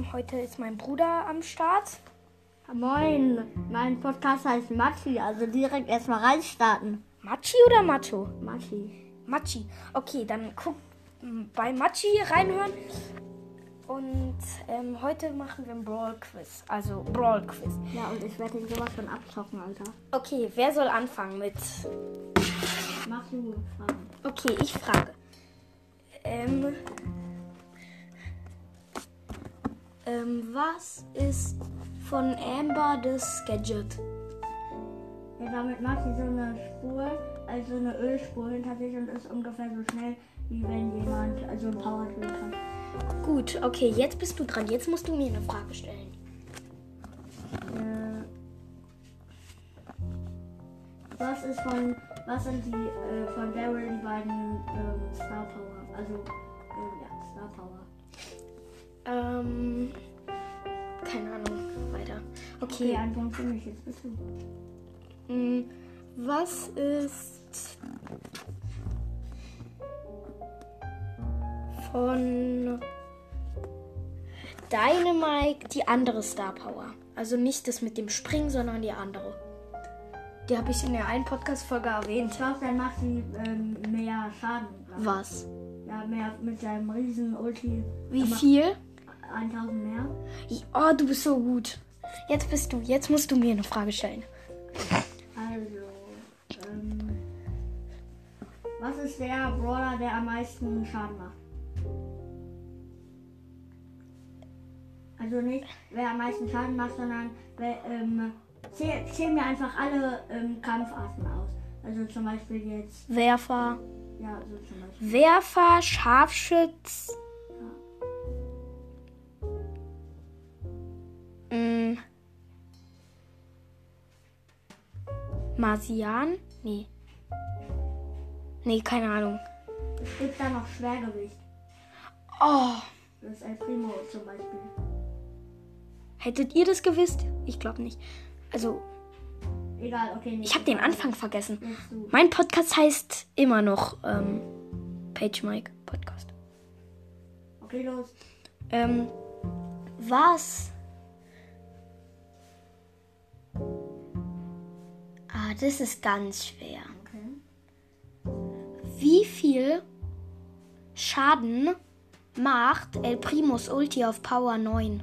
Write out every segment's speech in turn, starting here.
Ähm, heute ist mein Bruder am Start. Moin, mein Podcast heißt Machi, also direkt erstmal reinstarten. Machi oder Macho? Machi. Machi. Okay, dann guck bei Machi reinhören. Und ähm, heute machen wir ein Brawl Quiz. Also Brawl Quiz. Ja, und ich werde ihn sowas von abzocken, Alter. Okay, wer soll anfangen mit? Mach du Fragen. Okay, ich frage. Ähm, ähm, was ist von Amber das Gadget? Ja, damit macht sie so eine Spur, also eine Ölspur hinter sich und ist ungefähr so schnell, wie wenn jemand, also ein Power hat. Gut, okay, jetzt bist du dran. Jetzt musst du mir eine Frage stellen. Äh, was ist von, was sind die äh, von Daryl die beiden ähm, Star Power? Also, ähm, ja, Star Power. Ähm, keine Ahnung. Weiter. Okay, Okay. Punkt für mich, jetzt du. mh, was ist von Dynamite die andere Star Power? Also nicht das mit dem Springen, sondern die andere. Die habe ich in der einen Podcast-Folge erwähnt. Ich glaube, dann macht sie ähm, mehr Schaden. ich. Was? Ja, mehr mit seinem riesen Ulti. Wie viel? 1000 mehr. Oh, du bist so gut. Jetzt bist du. Jetzt musst du mir eine Frage stellen. Also, ähm, was ist der Brawler, der am meisten Schaden macht? Also nicht, wer am meisten Schaden macht, sondern wer, ähm, zähl, zähl mir einfach alle ähm, Kampfarten aus. Also zum Beispiel jetzt, Werfer. ja, so zum Beispiel. Werfer, Scharfschütz. Marsian? Nee. Nee, keine Ahnung. Es gibt da noch Schwergewicht. Oh, Das ist El Primo zum Beispiel. hättet ihr das gewusst? Ich glaube nicht. Also, Egal, okay. ich habe den Anfang vergessen. Mein Podcast heißt immer noch ähm, Page Mike Podcast. Okay, los. Ähm, was? Das ist ganz schwer. Okay. Wie viel Schaden macht El Primus Ulti auf Power 9?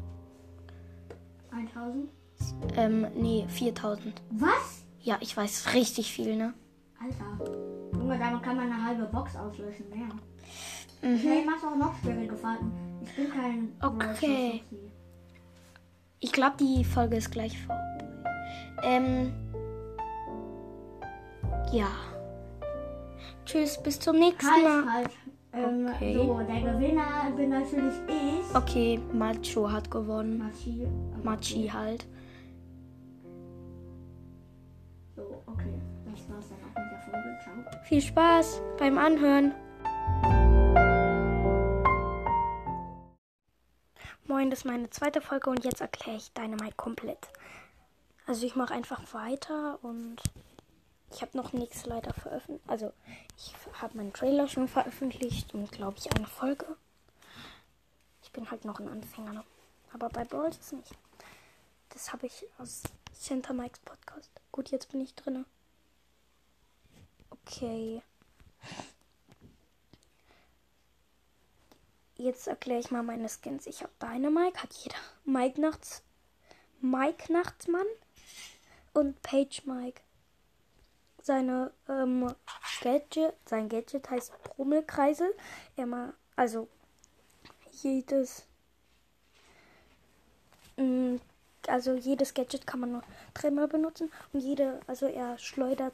1000. Ähm, nee, 4000. Was? Ja, ich weiß richtig viel, ne? Alter. Junge, damit kann man eine halbe Box auslöschen, mehr. Mhm. Hey, machst auch noch schwierige Fahrten. Ich bin kein Okay. Ich glaube, die Folge ist gleich vorbei. Ähm, ja. Tschüss, bis zum nächsten Halt, Mal. halt. Ähm, Okay. So, der Gewinner bin natürlich ich. Okay, Macho hat gewonnen. Machi. Machi halt. So, okay. Das war's dann auch mit der Folge. Ciao. Viel Spaß beim Anhören. Moin, das ist meine zweite Folge und jetzt erkläre ich Dynamite komplett. Also ich mache einfach weiter und ich habe noch nichts leider veröffentlicht. Also ich habe meinen Trailer schon veröffentlicht und glaube ich eine Folge. Ich bin halt noch ein Anfänger. ne? Aber bei Brawl ist es nicht. Das habe ich aus Center Mikes Podcast. Gut, jetzt bin ich drinne. Okay. Jetzt erkläre ich mal meine Skins. Ich habe Dynamite, hat jeder. Mike Nachts. Mike Nachtsmann und Page Mike. Seine ähm, Gadget, sein Gadget heißt Brummelkreisel. Er mal, also jedes, mm, also jedes Gadget kann man nur dreimal benutzen und jede, also er schleudert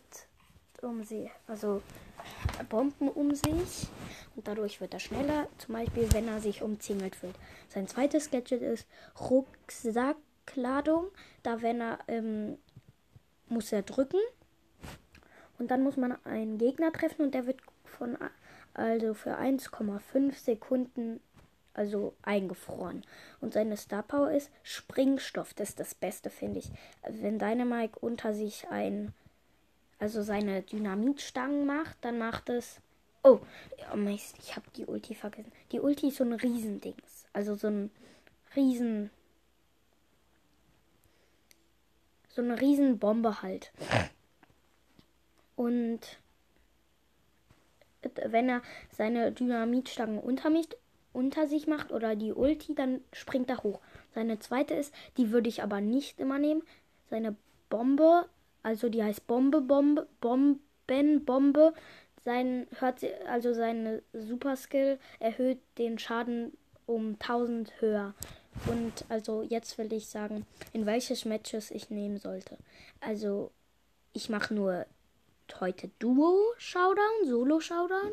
um sie, also Bomben um sich und dadurch wird er schneller, zum Beispiel wenn er sich umzingelt fühlt. Sein zweites Gadget ist Rucksackladung, da wenn er ähm, muss er drücken und dann muss man einen Gegner treffen und der wird von also für 1,5 Sekunden also eingefroren. Und seine Star Power ist Springstoff. Das ist das Beste, finde ich. Wenn Dynamite unter sich ein also seine Dynamitstangen macht, dann macht es. Oh, oh Mist, ich habe die Ulti vergessen. Die Ulti ist so ein Riesendings. Also so ein riesen so eine riesen Bombe halt. Und wenn er seine Dynamitstangen unter, mich, unter sich macht oder die Ulti, dann springt er hoch. Seine zweite ist, die würde ich aber nicht immer nehmen. Seine Bombe, also die heißt Bombe, Bombe, Bomben, Bombe. Sein, hört sie, also seine Super Skill erhöht den Schaden um 1000 höher. Und also jetzt will ich sagen, in welches Matches ich nehmen sollte. Also ich mache nur heute Duo Showdown, Solo Showdown.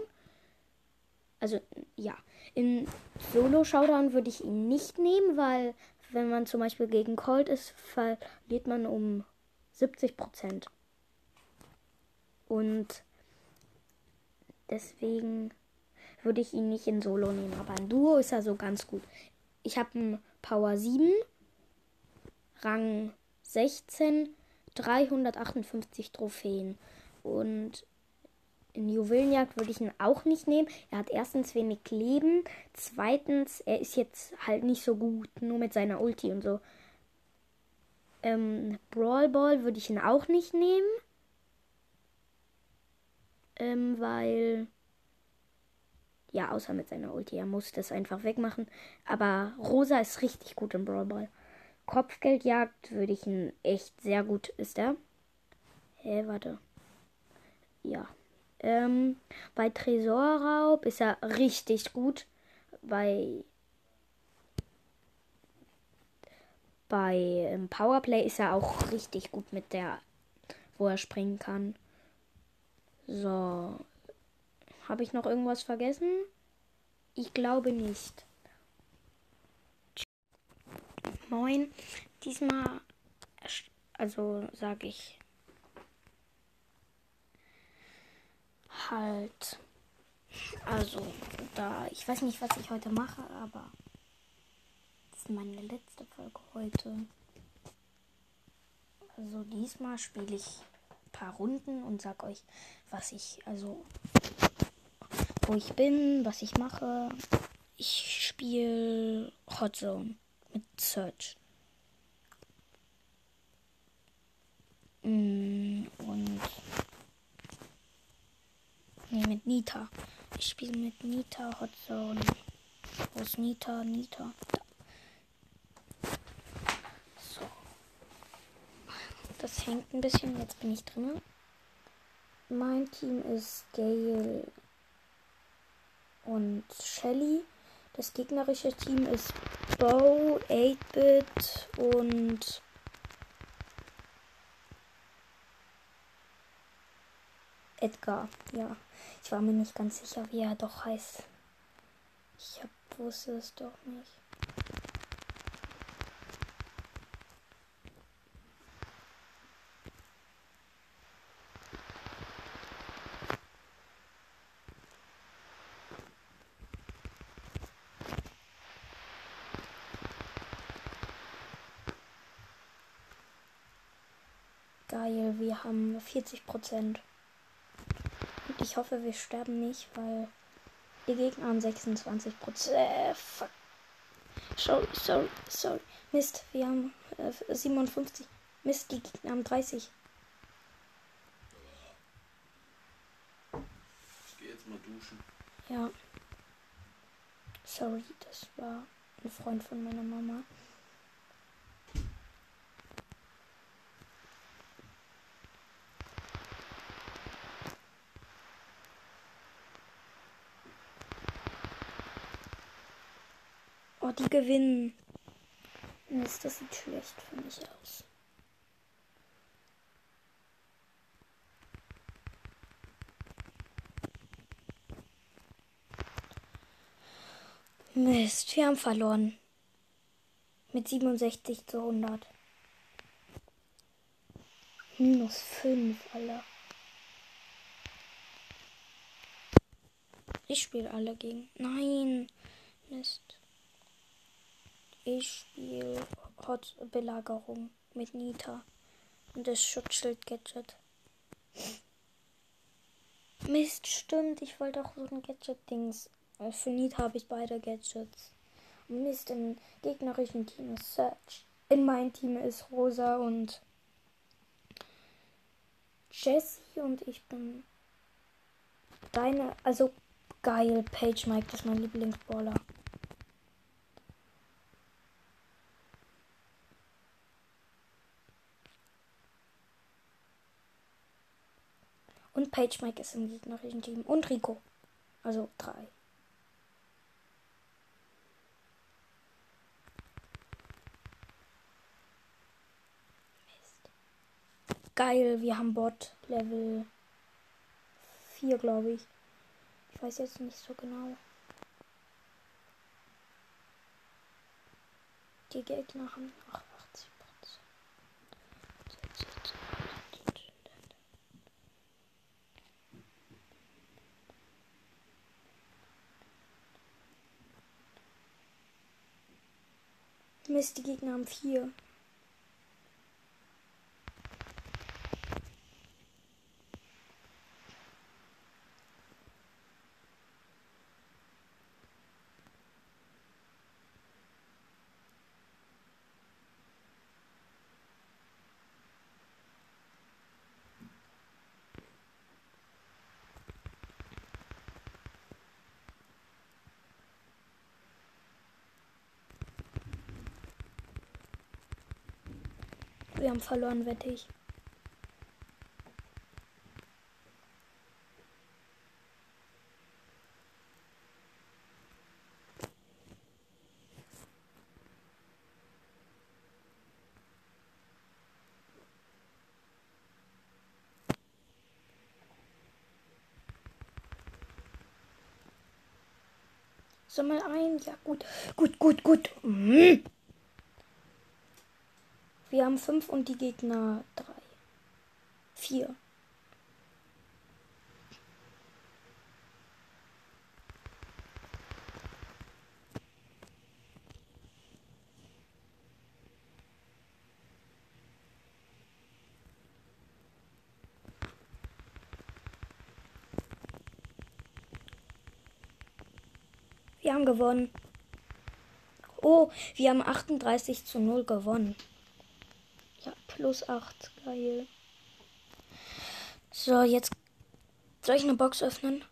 Also ja, in Solo Showdown würde ich ihn nicht nehmen, weil wenn man zum Beispiel gegen Colt ist, verliert man um 70 Prozent. Und deswegen würde ich ihn nicht in Solo nehmen. Aber in Duo ist er so ganz gut. Ich habe einen Power 7, Rang 16, 358 Trophäen. Und in Juwelenjagd würde ich ihn auch nicht nehmen. Er hat erstens wenig Leben. Zweitens, er ist jetzt halt nicht so gut, nur mit seiner Ulti und so. Ähm, Brawl Ball würde ich ihn auch nicht nehmen. Ähm, weil. Ja, außer mit seiner Ulti. Er muss das einfach wegmachen. Aber Rosa ist richtig gut im Brawl Ball. Kopfgeldjagd würde ich ihn echt sehr gut. Ist er? Hä, warte. Ja. Ähm, bei Tresorraub ist er richtig gut. Bei bei ähm, Powerplay ist er auch richtig gut mit der, wo er springen kann. So. Habe ich noch irgendwas vergessen? Ich glaube nicht. Moin. Diesmal, also sage ich halt. Also, da, ich weiß nicht, was ich heute mache, aber das ist meine letzte Folge heute. Also diesmal spiele ich ein paar Runden und sag euch, was ich, also wo ich bin, was ich mache. Ich spiele Hot Zone mit Search. Mm, und Nee, mit Nita. Ich spiele mit Nita Hot Zone. Wo ist Nita? Nita. Da. So. Das hängt ein bisschen. Jetzt bin ich drin. Mein Team ist Gale und Shelly. Das gegnerische Team ist Bow, 8-Bit und Edgar. Ja. Ich war mir nicht ganz sicher, wie er doch heißt. Ich hab, wusste es doch nicht. Geil, wir haben 40 Prozent. Ich hoffe, wir sterben nicht, weil die Gegner haben 26 Prozent. Äh, fuck. Sorry, sorry, sorry. Mist, wir haben äh, 57. Mist, die Gegner haben 30. Ich gehe jetzt mal duschen. Ja. Sorry, das war ein Freund von meiner Mama. Oh, die gewinnen. Mist, das sieht schlecht für mich aus. Mist, wir haben verloren. Mit 67 zu 100. Minus 5, Alter. Ich spiele alle gegen. Nein. Mist. Ich spiele Hot Belagerung mit Nita und das Schutzschild Gadget. Mist, stimmt. Ich wollte auch so ein Gadget-Dings. Für Nita habe ich beide Gadgets. Mist, im gegnerischen Team ist Search. In meinem Team ist Rosa und Jessie und ich bin deine, also geil, Page Mike, das ist mein Lieblingsballer. Und Page Mike ist im gegnerischen Team. Und Rico. Also drei. Geil, wir haben Bot Level 4, glaube ich. Ich weiß jetzt nicht so genau. Die Gegner haben 88 Mist, die Gegner haben 4. Wir haben verloren, wette ich. So mal ein. Ja, gut. Gut, gut, gut. Mhm. Wir haben fünf und die Gegner drei. Vier. Wir haben gewonnen. Oh, wir haben 38 zu 0 gewonnen. Plus 8. Geil. So, jetzt soll ich eine Box öffnen?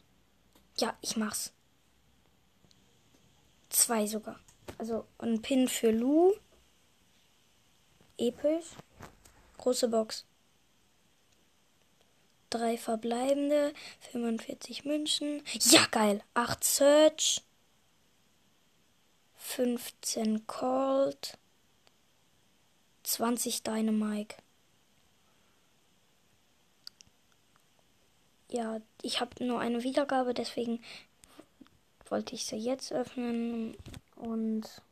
Ja, ich mach's. Zwei sogar. Also ein Pin für Lu. Episch. Große Box. Drei verbleibende. 45 Münzen. Ja, geil. 8 Search. 15 Cold. 20 Dynamike. Ja, ich habe nur eine Wiedergabe, deswegen wollte ich sie jetzt öffnen und